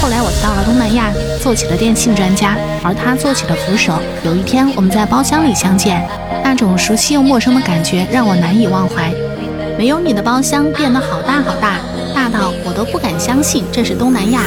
后来我到了东南亚，做起了电信专家，而他做起了扶手。有一天我们在包厢里相见，那种熟悉又陌生的感觉让我难以忘怀。没有你的包厢变得好大好大，大到我都不敢相信这是东南亚。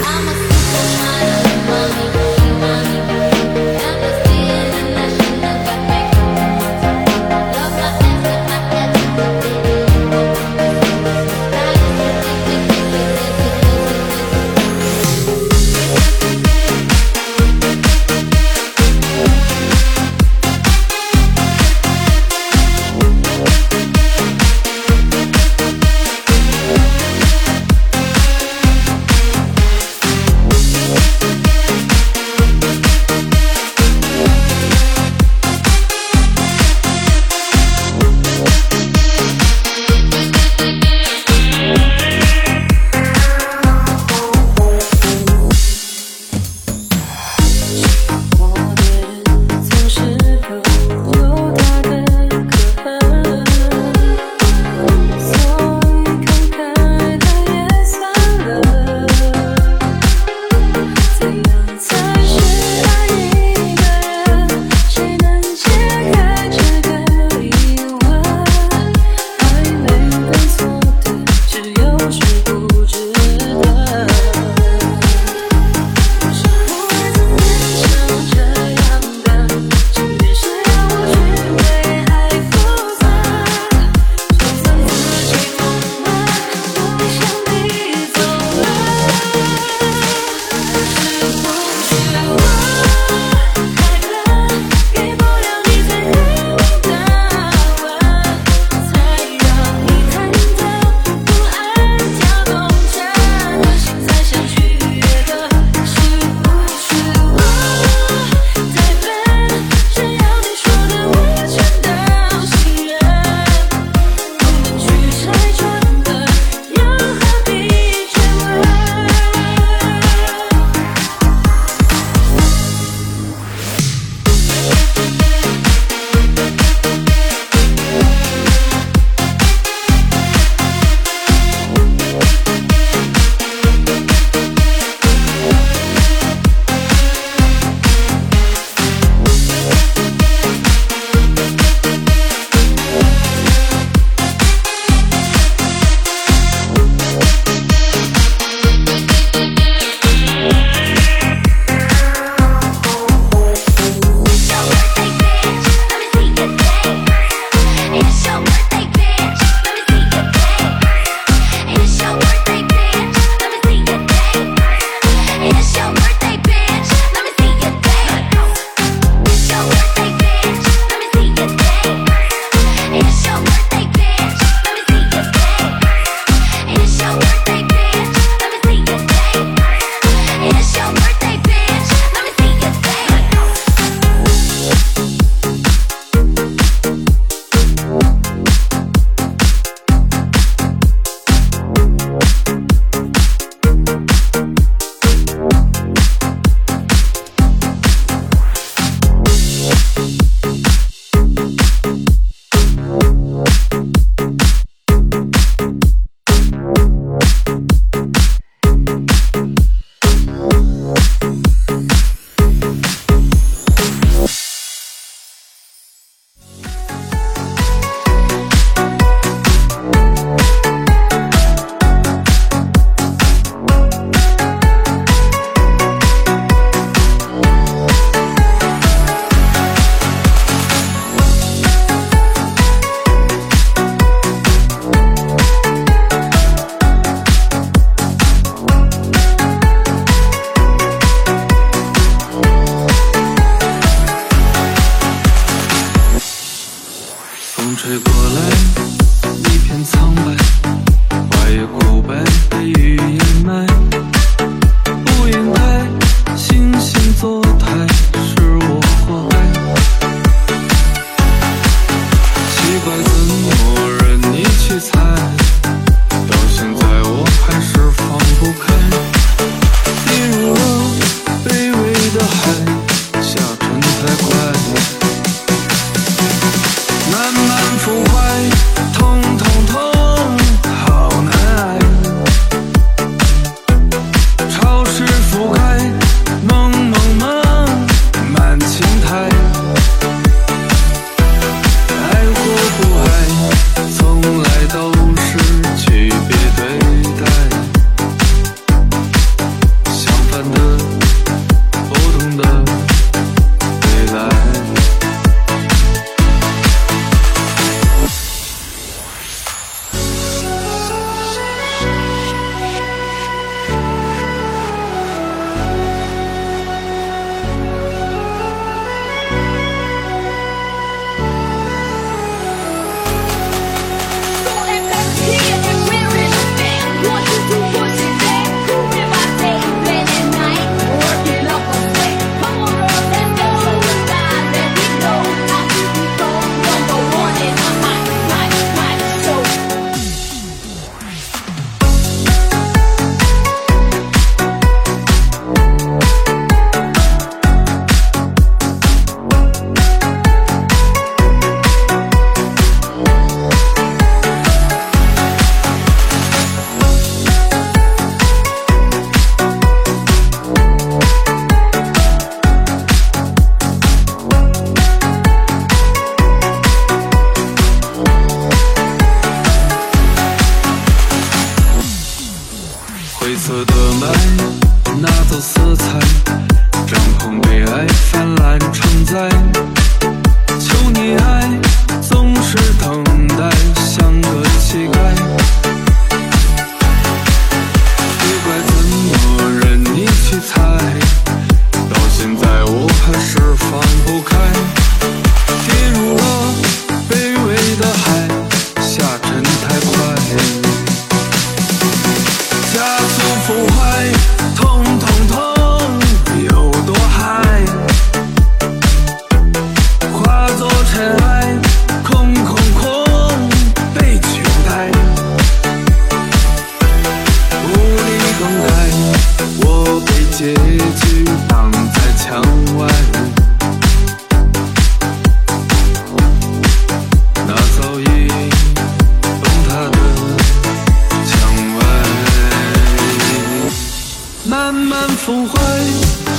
慢慢腐坏，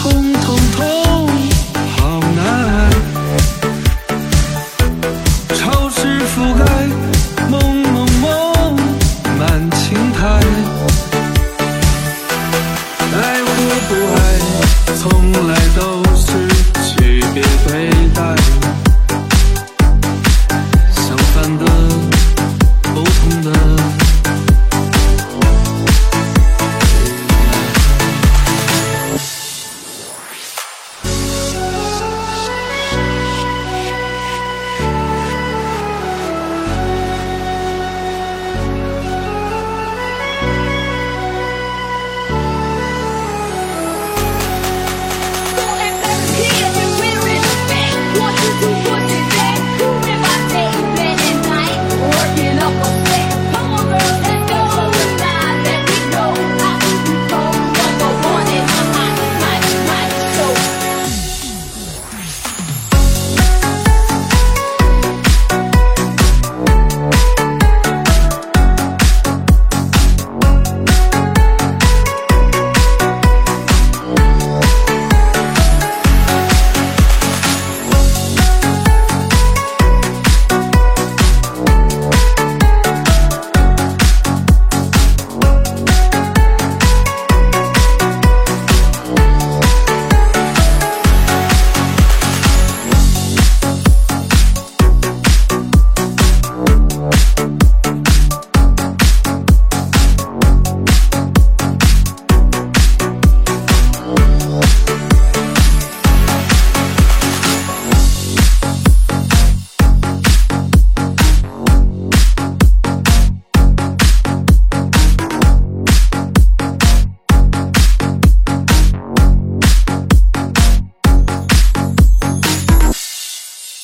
痛痛痛。